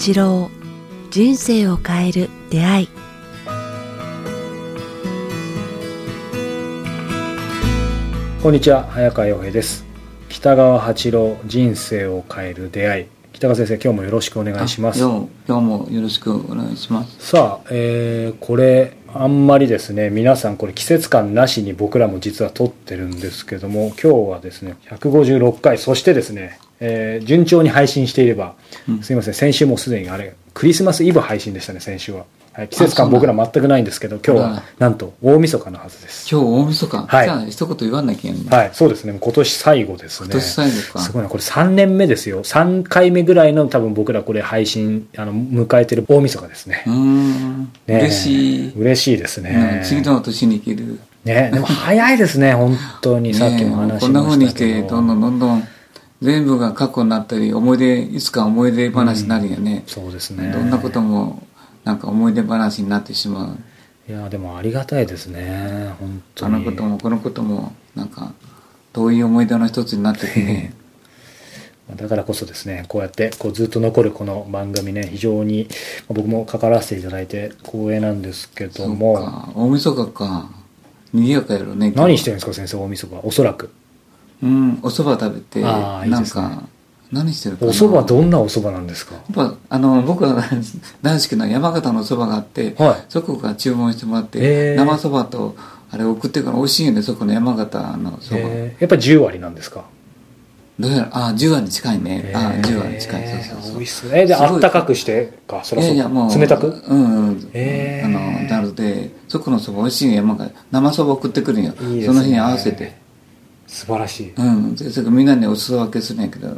八郎人生を変える出会い。こんにちは早川洋平です。北川八郎人生を変える出会い。北川先生今日もよろしくお願いします。今日今日もよろしくお願いします。さあ、えー、これあんまりですね皆さんこれ季節感なしに僕らも実は撮ってるんですけども今日はですね156回そしてですね、えー順調に配信していれば、うん。すいません先週もすでにあれクリスマスイブ配信でしたね先週は、はい、季節感僕ら全くないんですけど今日はなんと大晦日のはずです。今日大晦日、はい。じゃあ一言言わなきゃいけない、はいそうですね。今年最後ですね。今年最後か。すごいなこれ3年目ですよ。3回目ぐらいの多分僕らこれ配信あの迎えてる大晦日ですね。うーん、ねえ。嬉しい、嬉しいですね。うん次の年に生きる。ねでも早いですね本当に。さっきも話しましたけど、こんな風にしてどんどんどんどん全部が過去になったり思い出いつか思い出話になるよね、そうですね。どんなこともなんか思い出話になってしまう。いやでもありがたいですね本当に。あのこともこのこともなんか遠い思い出の一つになっててね。だからこそですねこうやってこうずっと残るこの番組ね非常にまあ僕も関わらせていただいて光栄なんですけどそうもか。大晦日か。賑やかやろね何してるんですか先生大晦日は。おそらくうん。お蕎麦食べてあーいいですね。なんか何してるかな。お蕎麦どんなお蕎麦なんですか？やっぱあの僕が大好きな山形のそばがあって、はい。そこから注文してもらって、へー。生そばとあれ送ってから美味しいよねそこの山形のそば、えー。やっぱり10割なんですか？どうやらあ10割に近いね、あえー10割に近い。そうそうそう。美味しそう。えですごいあったかくしてか？そらいそいやもう冷たく？うんうん、へー。あのなのでそこのそば美味しいよ山形生そば送ってくるんよいいですね。その日に合わせて素晴らしい。うん。でみんなにお裾分けするんやけどね。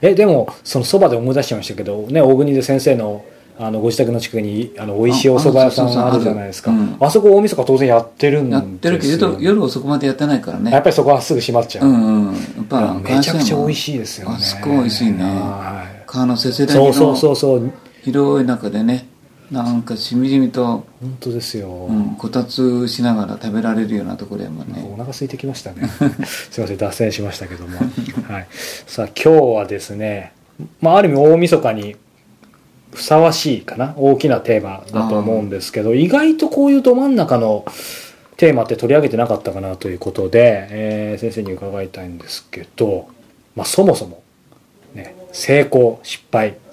えでもそのそばで思い出しちゃいましたけどね大国で先生のあのご自宅の近くにあの美味しいお蕎麦屋さんああるじゃないですか。あるうん。あそこ大晦日当然やってるんですよやってるけど夜夜遅くまでやってないからね。やっぱりそこはすぐ閉まっちゃう、うんうん。やっぱめちゃくちゃ美味しいですよね。あそこ美味しいねはい。川のせせらぎそうそうそうのそう。広い中でねなんかしみじみと、本当ですよ、うん、こたつしながら食べられるようなところやもんおね腹空いてきましたね。すいません脱線しましたけども、はい、さあ今日はですね、まあ、ある意味大晦日にふさわしいかな？大きなテーマだと思うんですけど意外とこういうど真ん中のテーマって取り上げてなかったかなということで、えー先生に伺いたいんですけど、まあ、そもそも、ね、成功失敗うん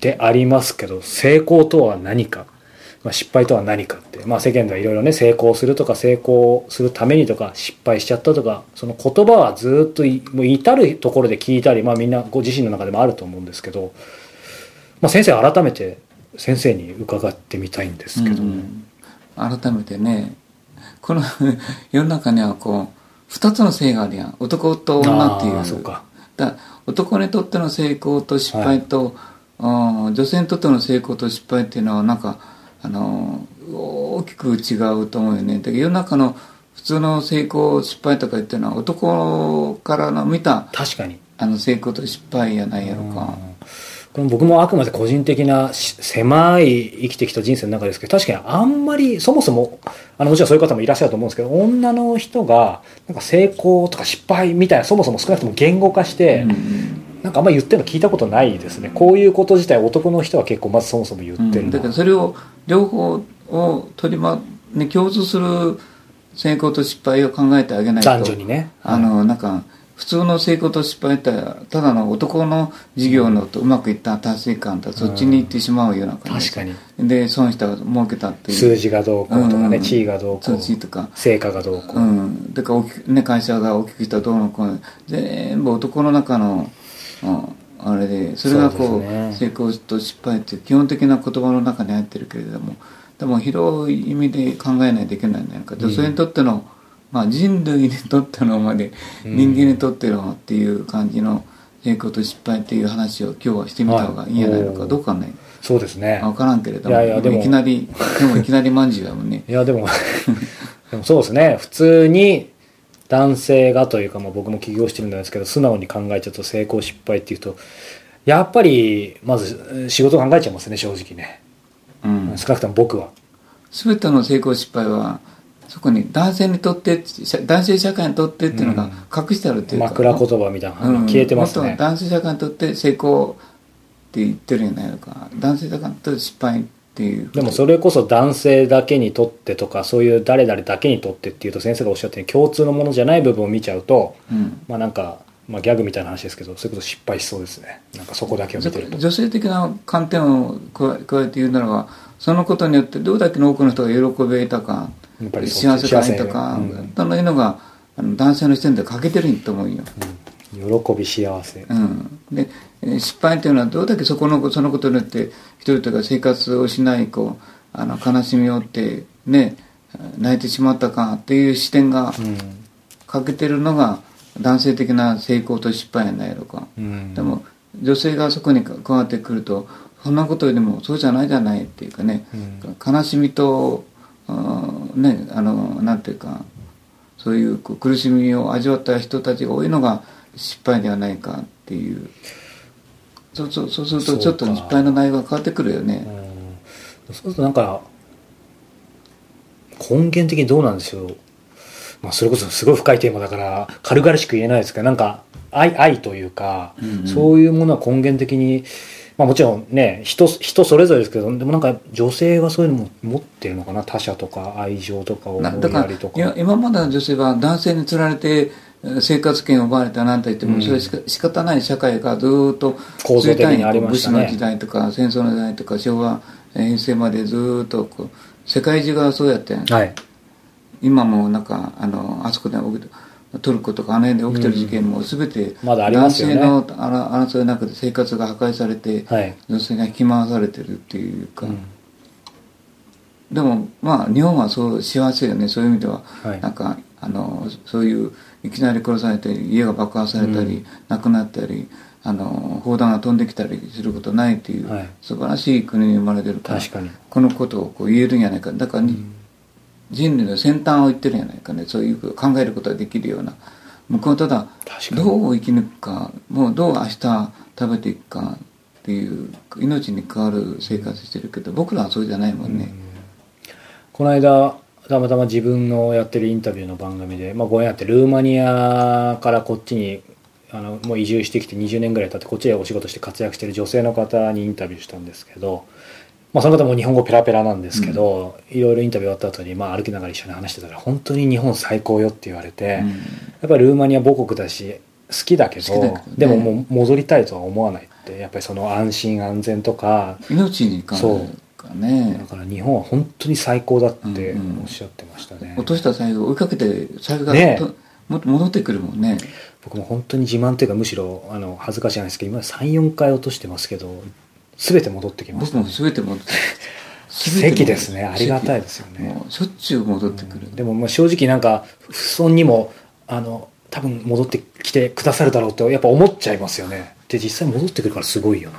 でありますけど成功とは何か、まあ、失敗とは何かって、まあ、世間ではいろいろね成功するとか成功するためにとか失敗しちゃったとかその言葉はずっといもう至るところで聞いたり、まあ、みんなご自身の中でもあると思うんですけど、まあ、先生改めて先生に伺ってみたいんですけども、うん。改めてねこの 世の中にはこう二つの性があるやん。男と女っていう。そうか。だ男にとっての成功と失敗と、うん女性にとっての成功と失敗っていうのはなんかあの大きく違うと思うよね。だけど世の中の普通の成功失敗とか言ってるのは男からの見た確かに。あの成功と失敗やないやろか、この僕もあくまで個人的なし狭い生きてきた人生の中ですけど確かにあんまりそもそもあのもちろんそういう方もいらっしゃると思うんですけど女の人がなんか成功とか失敗みたいなそもそも少なくとも言語化して、うんうんなんかあんまり言ってるの聞いたことないですね。こういうこと自体男の人は結構まずそもそも言ってるの、うん。だからそれを両方を取りま、ね、共通する成功と失敗を考えてあげないと。男女にね。あのなんか普通の成功と失敗ってただの男の事業のとうまくいった達成感とそっちに行ってしまうような感じ。確かに。で損した儲けたっていう。数字がどうこうとかね、うん。うん地位がどうこう。数字とか。成果がどうこう、うん、だから大きく、ね、会社が大きくしたどうのこうの。全部男の中の、うん、あれでそれがこうね。成功と失敗っていう基本的な言葉の中に入ってるけれどもでも広い意味で考えないといけないんじゃないか女性にとっての、まあ、人類にとってのまでうん。人間にとってのっていう感じの成功と失敗っていう話を今日はしてみた方がいいんじゃないのか、はい。どうかね。そうですね。分からんけれどもいやいやでも。いきなりでもいきなりまんじゅうやもんね。いやでも でもそうですね。普通に男性がというか、まあ、僕も起業してるんですけど素直に考えちゃうと成功失敗っていうとやっぱりまず仕事考えちゃいますね正直ね。うん。少なくとも僕は。全ての成功失敗はそこに男性にとって社男性社会にとってっていうのが隠してあるっていうか、枕言葉みたいなうん。消えてますね。男性社会にとって成功って言ってるんやないのか。男性だから失敗っていう。でもそれこそ男性だけにとってとかそういう誰々だけにとってっていうと先生がおっしゃったように共通のものじゃない部分を見ちゃうとうん。まあなんか、まあ、ギャグみたいな話ですけどそういうこと失敗しそうですね。なんかそこだけを見てると。女性的な観点を加えて言うならばそのことによってどれだけの多くの人が喜び得たかやっぱりそう幸せ感得たか、うん。というのがあの男性の視点で欠けてると思うよ、喜び幸せ。うん、でえー失敗っていうのはどれだけそこのそのことによって人々が生活をしないこうあの悲しみを負ってね泣いてしまったかっていう視点がうん。欠けてるのが男性的な成功と失敗やないやろか、うん。でも女性がそこに加わってくるとそんなことよりもそうじゃないじゃないっていうかね、うん。悲しみと、うんねあのなんていうかそういう苦しみを味わった人たちが多いのが失敗ではないかっていうそうそうそうするとちょっと失敗の内容が変わってくるよね。うん。そうするとなんか根源的にどうなんでしょう、まあ、それこそすごい深いテーマだから軽々しく言えないですけどなんか愛愛というか、うんうん。そういうものは根源的に、まあ、もちろんね人人それぞれですけどでもなんか女性はそういうのも持ってるのかな。他者とか愛情とか思ないだからやりとか。今今までの女性は男性につられてえー生活権を奪われたなんと言っても、うん。それはしか仕方ない社会がずーっと構造的にありましたね。武士の時代とか戦争の時代とか昭和えー平成までずーっとこう世界中がそうやってん。はい。今もなんかあのあそこで起きてトルコとかあの辺で起きてる事件も全て男性のあら争いの中で生活が破壊されて、はい、女性が引き回されてるっていうか、うん。でもまあ日本はそう幸せよね。そういう意味では、はい。なんかあのそういういきなり殺されたり家が爆破されたり、うん。亡くなったりあの砲弾が飛んできたりすることないっていう、はい。素晴らしい国に生まれてるから確かに。このことをこう言えるんじゃないか。だからに、人類の先端を言ってるんじゃないかね。そういう考えることができるような。向こうはただどう生き抜くかもうどう明日食べていくかっていう命に関わる生活してるけど僕らはそうじゃないもんね、この間たまたま自分のやってるインタビューの番組で、まあ、ご縁あってルーマニアからこっちにあのもう移住してきて20年ぐらい経ってこっちでお仕事して活躍してる女性の方にインタビューしたんですけど、まあ、その方も日本語ペラペラなんですけど、いろいろインタビュー終わった後にまあ歩きながら一緒に話してたら本当に日本最高よって言われて、うん。やっぱりルーマニア母国だし好きだけどね。でももう戻りたいとは思わないってやっぱりその安心安全とか命に関わるからね。だから日本は本当に最高だってうんうん。おっしゃってましたね、落とした財布を追いかけて財布がね。ともっと戻ってくるもんね。僕も本当に自慢というかむしろあの恥ずかしいんですけど今34回落としてますけど全て戻ってきました、僕も全て戻って奇跡ですね。ありがたいですよね。しょっちゅう戻ってくる、でもまあ正直なんか不損にもあの多分戻ってきてくださるだろうとやっぱ思っちゃいますよね。で実際戻ってくるからすごいよな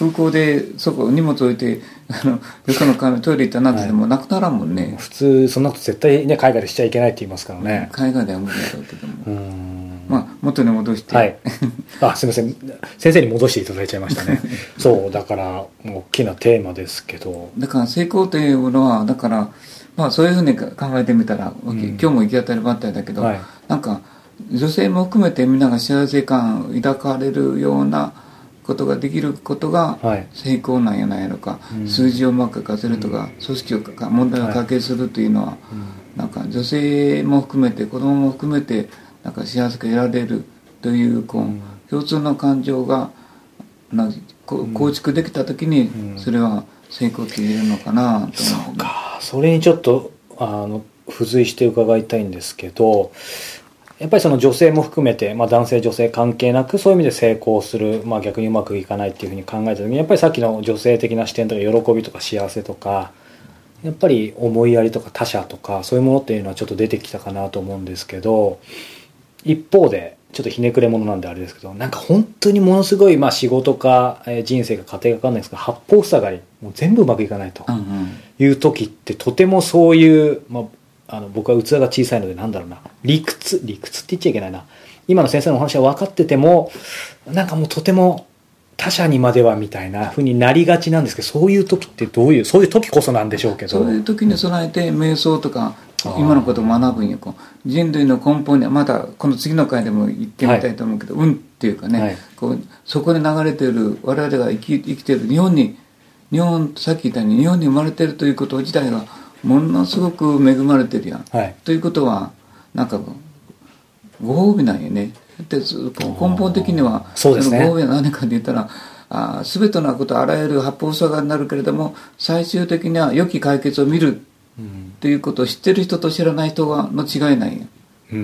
空港でそこ荷物置いてあのよその壁トイレ行ったなってでもなくならんもんね、普通そんなこと絶対ね海外でしちゃいけないって言いますからね海外では無理だろうけども、まあ元に戻して、はい。あ、すみません。先生に戻していただいちゃいましたね。そう、だから、大きなテーマですけど。だから成功というのはだからまあそういうふうに考えてみたら、ん今日も行き当たりばったりだけど、はいなんか女性も含めてみんなが幸せ感を抱かれるようなことができることがはい。成功なんやないのか、うん。数字をうまく書かせるとか、組織をか問題を解決するというのは、なんか女性も含めて子供も含めてなんか幸せが得られるというこう、うん。共通の感情がなこ構築できた時にうん。それは成功って言えるのかなと思う、そうか。それにちょっと、あの、付随して伺いたいんですけど、やっぱりその女性も含めて、まあ、男性女性関係なくそういう意味で成功する、まあ、逆にうまくいかないっていうふうに考えた時にやっぱりさっきの女性的な視点とか喜びとか幸せとかやっぱり思いやりとか他者とかそういうものっていうのはちょっと出てきたかなと思うんですけど一方でちょっとひねくれ者なんであれですけどなんか本当にものすごいまあ仕事かえー人生か家庭か分かんないですけど八方塞がりもう全部うまくいかないという時ってとてもそういう、まあ、あの僕は器が小さいのでなんだろうな。理屈。理屈って言っちゃいけないな。今の先生のお話は分かっててもなんかもうとても他者にまではみたいな風になりがちなんですけどそういう時ってどういうそういう時こそなんでしょうけど。そういう時に備えて瞑想とか今のことを学ぶんよこう人類の根本にはまたこの次の回でも言ってみたいと思うけど、運っていうかね、はい。こうそこで流れている我々が生き生きている日本に日本さっき言ったように日本に生まれているということ自体がものすごく恵まれてるやん。はい。ということはなんかご褒美なんよね。でそ根本的にはそのご褒美は何かって言ったらあー全てのことあらゆる八方塞がりになるけれども最終的には良き解決を見る。うん。っていうことを知ってる人と知らない人がの違いなんよ。うん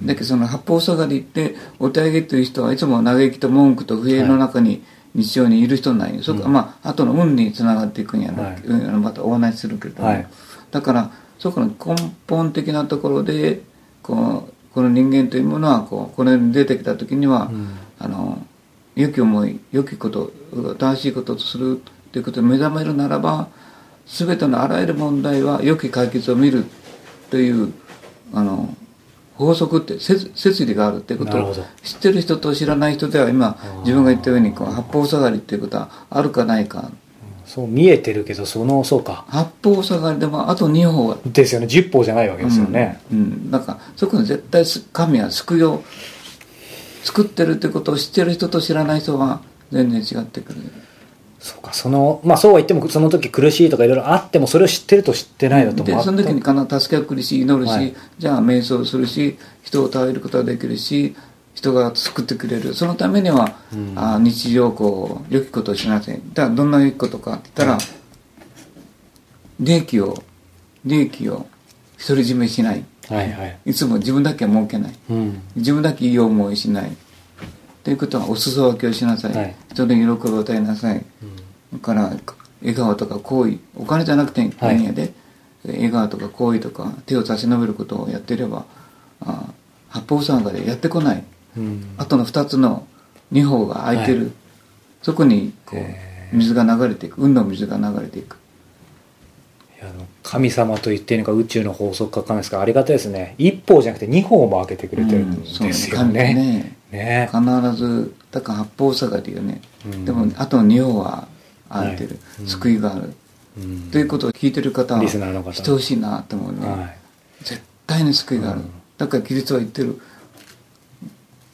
うんだけどその八方塞がりってお手上げという人はいつも嘆きと文句と不平の中に日常にいる人なんよ、そこまあ後の運につながっていくんやろ、はい。またお話しするけれども、はいだからそこの根本的なところでこうこの人間というものはこうこれに出てきた時には、うん。あの良き思い良きこと正しいこととするということに目覚めるならば全てのあらゆる問題は良き解決を見るというあの法則って摂摂理があるっていうことを知ってる人と知らない人では今自分が言ったようにこう八方塞がりっていうことはあるかないかそう見えてるけどそのそうか。八方塞がりでもあと二方。はですよね。十歩じゃないわけですよね、うん、うん、だからそこに絶対す神は救いを作ってるってことを知ってる人と知らない人は全然違ってくる。そうか。そのまあそうは言ってもその時苦しいとかいろいろあってもそれを知ってると知ってないだとまでその時に必ず助けを送るし祈るし、はい。じゃあ瞑想するし人を頼ることができるし人が救ってくれる。そのためには、うん。あ日常こう。良きことをしなさいだからどんな良きことかって言ったら、利益を利益を独り占めしない。はいはい。いつも自分だけは儲けない。うん。自分だけいい思いしない。ということはお裾分けをしなさい、はい。人に喜びを与えなさい、だから笑顔とか行為お金じゃなくてい。いんやで、笑顔とか行為とか手を差し伸べることをやっていればあ八方塞がりやってこない。うんあとの2つの2方が空いてる、はい。そこにこへう水が流れていく。運の水が流れていく。いや神様と言っていいのか宇宙の法則かわかんないですがありがたいですね。一方じゃなくて二方も開けてくれてるんですよそう神ってね,、ね。ね。必ずだから八方塞がりよね、うん。でもあと2方は空いてる、はい。うん。救いがある、うん。ということを聞いてる方はしてほしいなと思うね、はい。絶対に救いがある、うん。だからキリストは言ってる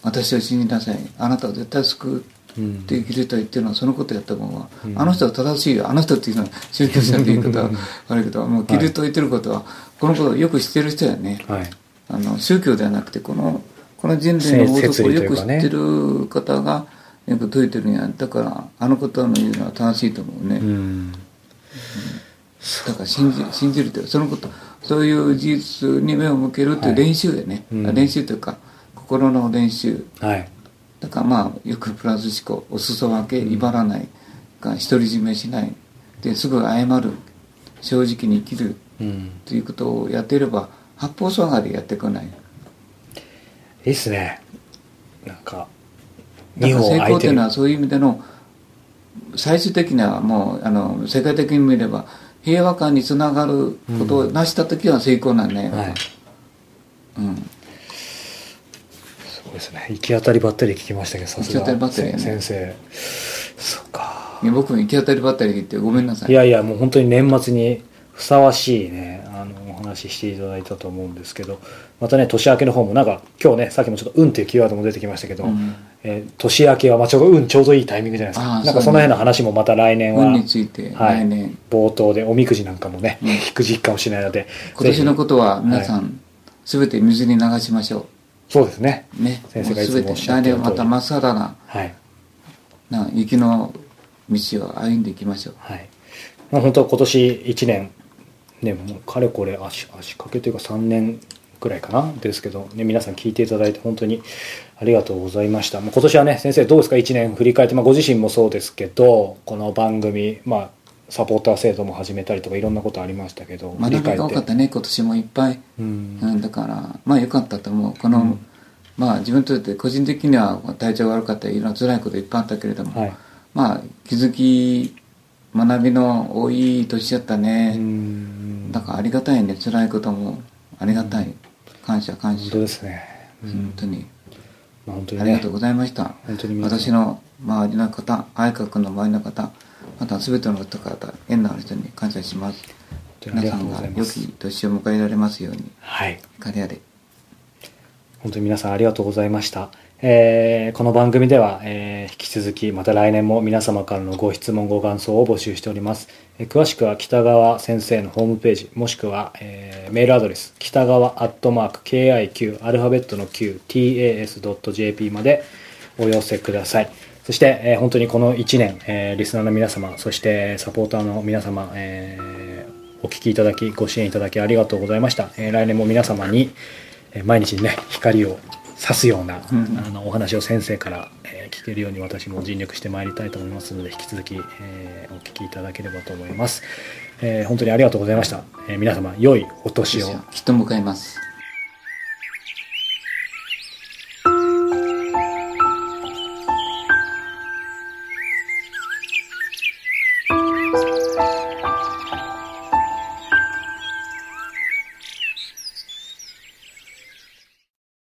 私を信じなさい。あなたは絶対救ううんってキリストは言ってるのはそのことやったもんは、うん。あの人は正しいよ。あの人っていうのは宗教者っていうことは悪いけどもうキリストが言ってることはこのことをよく知ってる人やね。はい。あの宗教ではなくてこのこの人類の法則をよく知ってる方がよく説いてるんや。だからあのことの言うのは正しいと思うね、うん。だから信じ信じるというそのことそういう事実に目を向けるという練習でね、うん。練習というか心の練習。はい。だからまあよくプラス思考お裾分け威張らないが独り占めしない。ですぐ謝る。正直に生きる。うん。ということをやっていれば八方塞がりやってこない。いいっすね。なんかだから成功というのるはそういう意味での最終的にはもうあの世界的に見れば平和感につながることを成した時は成功なんね、はい。うん、そうですね。行き当たりばったり聞きましたけどさすが。行き当たりばったりやね。先生。そうか。僕も行き当たりばったり言ってごめんなさい。いやいやもう本当に年末にふさわしいねあのお話ししていただいたと思うんですけどまたね年明けの方もなんか今日ねさっきもちょっと「運」っていうキーワードも出てきましたけど、うん。えー年明けはまあちょうど運ちょうどいいタイミングじゃないですかなんかその辺の話もまた来年は運についてはい冒頭でおみくじなんかもね、うん。聞く実感をしないので今年のことは皆さん、全て水に流しましょそうですね。うね。先生がいつもおっしゃってる通り来年また真っさらなはい。な雪の道を歩んでいきましょう。はい、まあ、本当今年1年ねもうかれこれ足足掛けというか3年くらいかな。ですけど、ね、皆さん聞いていただいて本当にありがとうございました。もう今年はね先生どうですか？1年振り返って、まあ、ご自身もそうですけどこの番組まあサポーター制度も始めたりとかいろんなことありましたけど学びが多かったね今年もいっぱい、うん。うん、だからまあ良かったと思う。この、うん。まあ自分にとって個人的には体調が悪かったりいろんな辛いこといっぱいあったけれども、はい。まあ気づき学びの多い年やったね、うん。だからありがたいね。辛いこともありがたい。感謝感謝。本当ですね、うん。本当に。まあ、本当にね。ありがとうございました。本当に私の周りの方愛花君の周りの方また全ての方々縁のある人に感謝します。皆さが良うんございますき年を迎えられますように。はい。彼あれ本当に皆さんありがとうございました。えーこの番組では、えー引き続きまた来年も皆様からのご質問ご感想を募集しております、えー詳しくは北川先生のホームページもしくは、えーメールアドレス北川アットマーク KIQ アルファベットの QTAS.jp までお寄せくださいそして、えー本当にこの1年、えーリスナーの皆様そしてサポーターの皆様、えーお聞きいただきご支援いただきありがとうございました、えー来年も皆様にえー毎日ね光を差すような、うんあのお話を先生から、えー聞けるように私も尽力してまいりたいと思いますので引き続き、えーお聞きいただければと思います、えー本当にありがとうございました、えー皆様良いお年を。きっと迎えます